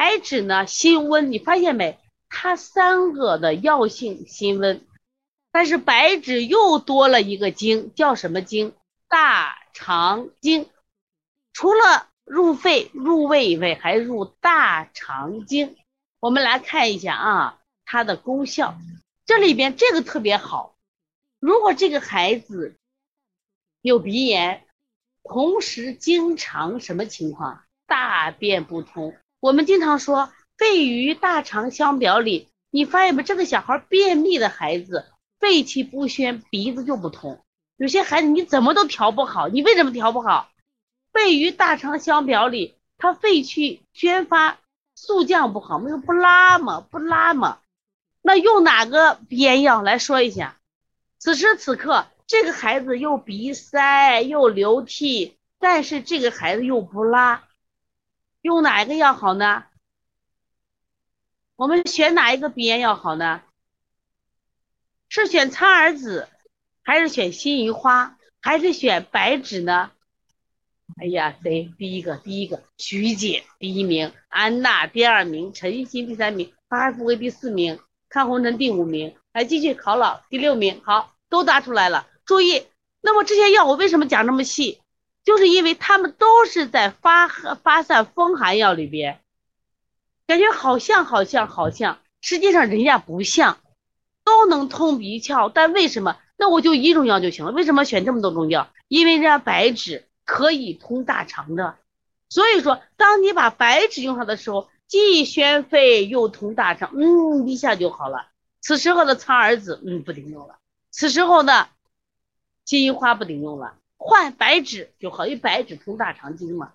白芷呢辛温，你发现没？它三个的药性辛温，但是白芷又多了一个经，叫什么经？大肠经。除了入肺、入胃以外，还入大肠经。我们来看一下啊，它的功效。这里边这个特别好。如果这个孩子有鼻炎，同时经常什么情况？大便不通。我们经常说肺与大肠相表里，你发现没？这个小孩便秘的孩子，肺气不宣，鼻子就不通。有些孩子你怎么都调不好，你为什么调不好？肺与大肠相表里，他肺气宣发，速降不好，没有不拉嘛，不拉嘛。那用哪个鼻炎药来说一下？此时此刻，这个孩子又鼻塞又流涕，但是这个孩子又不拉，用哪一个药好呢？我们选哪一个鼻炎药好呢？是选苍耳子，还是选辛夷花，还是选白芷呢？哎呀，谁？第一个，第一个，徐姐第一名，安娜第二名，陈欣第三名，巴尔富贵第四名，看红尘第五名。来继续考老第六名，好，都答出来了。注意，那么这些药我为什么讲这么细？就是因为他们都是在发发散风寒药里边，感觉好像好像好像，实际上人家不像，都能通鼻窍，但为什么？那我就一种药就行了。为什么选这么多种药？因为人家白芷。可以通大肠的，所以说，当你把白芷用上的时候，既宣肺又通大肠，嗯，一下就好了。此时候的苍耳子，嗯，不顶用了。此时候的金银花不顶用了，换白芷就好，因为白芷通大肠经嘛。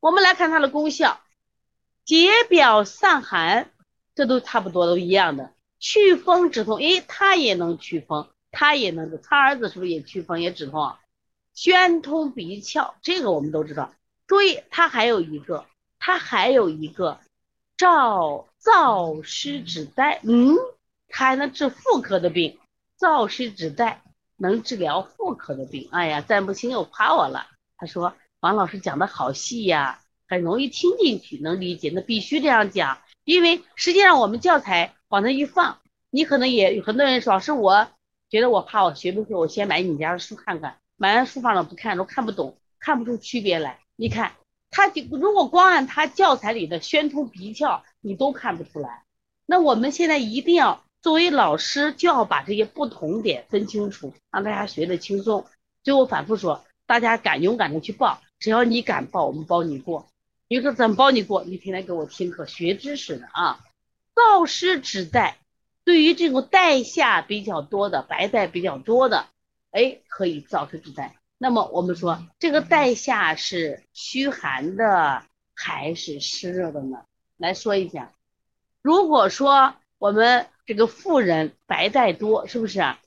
我们来看它的功效，解表散寒，这都差不多，都一样的。祛风止痛，诶，它也能祛风，它也能。他儿子是不是也祛风也止痛？宣通鼻窍，这个我们都知道。注意，它还有一个，它还有一个燥燥湿止带，嗯，它还能治妇科的病。燥湿止带能治疗妇科的病。哎呀，赞不清又夸我了。他说王老师讲的好细呀，很容易听进去，能理解。那必须这样讲，因为实际上我们教材往那一放，你可能也有很多人说，老师，我觉得我怕我学不会，我先买你家的书看看。买完书放了不看，都看不懂，看不出区别来。你看，他就如果光按他教材里的宣通鼻窍，你都看不出来。那我们现在一定要作为老师，就要把这些不同点分清楚，让大家学的轻松。最后反复说，大家敢勇敢的去报，只要你敢报，我们包你过。你说怎么包你过？你天天给我听课学知识的啊。燥湿止带，对于这种带下比较多的、白带比较多的。哎，可以燥湿止带。那么我们说，这个带下是虚寒的还是湿热的呢？来说一下。如果说我们这个妇人白带多，是不是啊？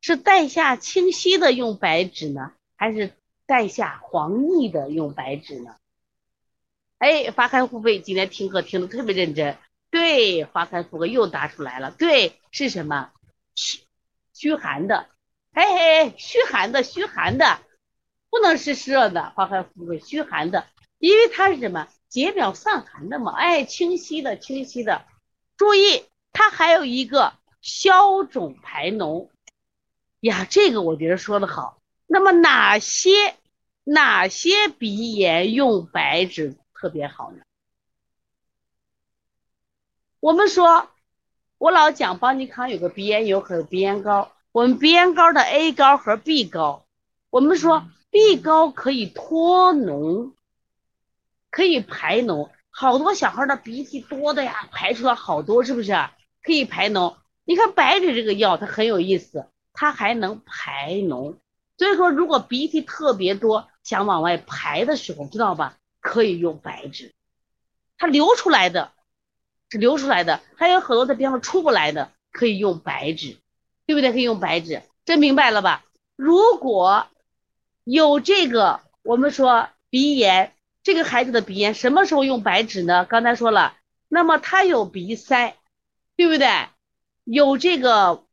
是带下清晰的用白芷呢，还是带下黄腻的用白芷呢？哎，花开富贵今天听课听的特别认真。对，花开富贵又答出来了。对，是什么？虚虚寒的。哎哎哎，虚寒的，虚寒的，不能是湿热的，花开富贵，虚寒的，因为它是什么？解表散寒的嘛。哎，清晰的，清晰的。注意，它还有一个消肿排脓呀，这个我觉得说的好。那么哪些哪些鼻炎用白芷特别好呢？我们说，我老讲邦尼康有个鼻炎油和鼻炎膏。我们鼻炎膏的 A 膏和 B 膏，我们说 B 膏可以脱脓，可以排脓。好多小孩的鼻涕多的呀，排出来好多，是不是？可以排脓。你看白芷这个药，它很有意思，它还能排脓。所以说，如果鼻涕特别多，想往外排的时候，知道吧？可以用白芷。它流出来的，是流出来的，还有很多的，地方出不来的，可以用白芷。对不对？可以用白芷，这明白了吧？如果有这个，我们说鼻炎，这个孩子的鼻炎什么时候用白芷呢？刚才说了，那么他有鼻塞，对不对？有这个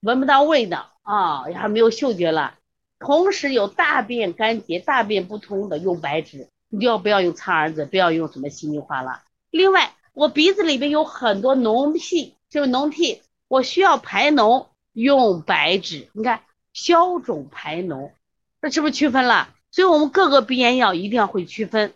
闻不到味道啊，还没有嗅觉了，同时有大便干结、大便不通的，用白芷。你就要不要用苍耳子，不要用什么西米花了。另外，我鼻子里边有很多脓屁，就是脓涕，我需要排脓，用白芷，你看消肿排脓，这是不是区分了？所以我们各个鼻炎药一定要会区分。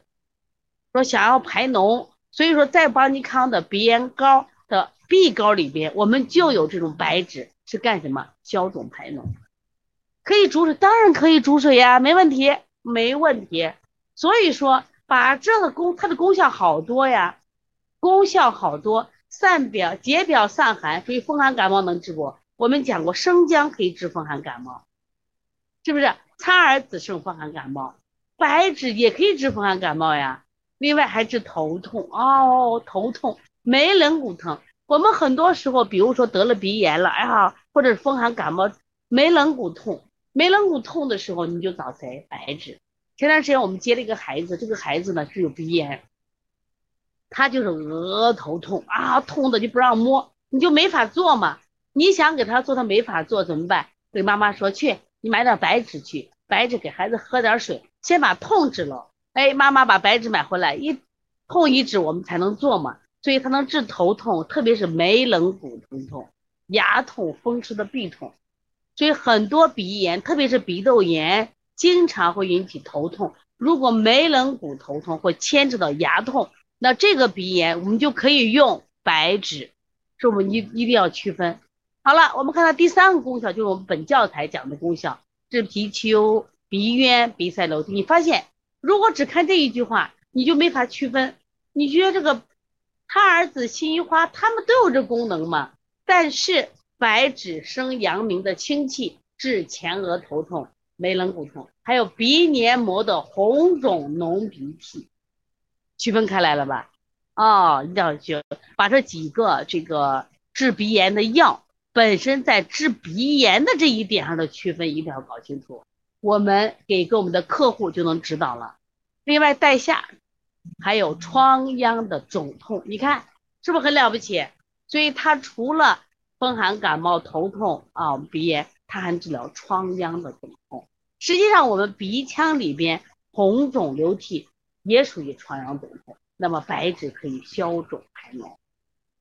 说想要排脓，所以说在邦尼康的鼻炎膏的 B 膏里边，我们就有这种白芷，是干什么？消肿排脓。可以煮水，当然可以煮水呀，没问题，没问题。所以说，把这个功，它的功效好多呀，功效好多，散表、解表、散寒，所以风寒感冒能治不？我们讲过，生姜可以治风寒感冒，是不是？苍耳子治风寒感冒，白芷也可以治风寒感冒呀。另外还治头痛哦，头痛、眉棱骨疼。我们很多时候，比如说得了鼻炎了，哎呀，或者是风寒感冒，眉棱骨痛。眉棱骨痛的时候，你就找谁？白芷。前段时间我们接了一个孩子，这个孩子呢是有鼻炎，他就是额头痛啊，痛的就不让摸，你就没法做嘛。你想给他做，他没法做怎么办？给妈妈说去，你买点白芷去，白芷给孩子喝点水，先把痛治了。哎，妈妈把白芷买回来，一痛一止，我们才能做嘛。所以它能治头痛，特别是眉棱骨疼痛、牙痛、风湿的痹痛。所以很多鼻炎，特别是鼻窦炎，经常会引起头痛。如果眉棱骨头痛或牵扯到牙痛，那这个鼻炎我们就可以用白芷，是我们一一定要区分。好了，我们看到第三个功效，就是我们本教材讲的功效，治鼻丘、鼻渊、鼻塞流涕。你发现，如果只看这一句话，你就没法区分。你觉得这个他儿子辛夷花，他们都有这功能嘛？但是。白芷生阳明的清气，治前额头痛、眉棱骨痛，还有鼻黏膜的红肿脓鼻涕，区分开来了吧？哦，一定要学，把这几个这个治鼻炎的药本身在治鼻炎的这一点上的区分一定要搞清楚，我们给给我们的客户就能指导了。另外，带下还有疮疡的肿痛，你看是不是很了不起？所以它除了风寒感冒、头痛啊、鼻炎，它还治疗疮疡的肿痛。实际上，我们鼻腔里边红肿流涕也属于疮疡肿痛。那么白芷可以消肿排脓。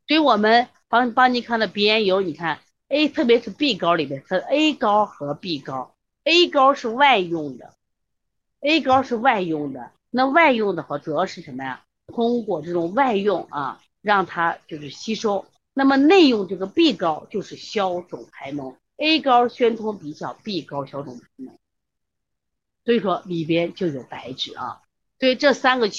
所以我们帮帮你看的鼻炎油，你看 A，特别是 B 膏里边分 A 膏和 B 膏。A 膏是外用的，A 膏是外用的。那外用的话，主要是什么呀？通过这种外用啊，让它就是吸收。那么内用这个 B 膏就是消肿排脓，A 膏宣通鼻窍，B 膏消肿排脓，所以说里边就有白芷啊，所以这三个。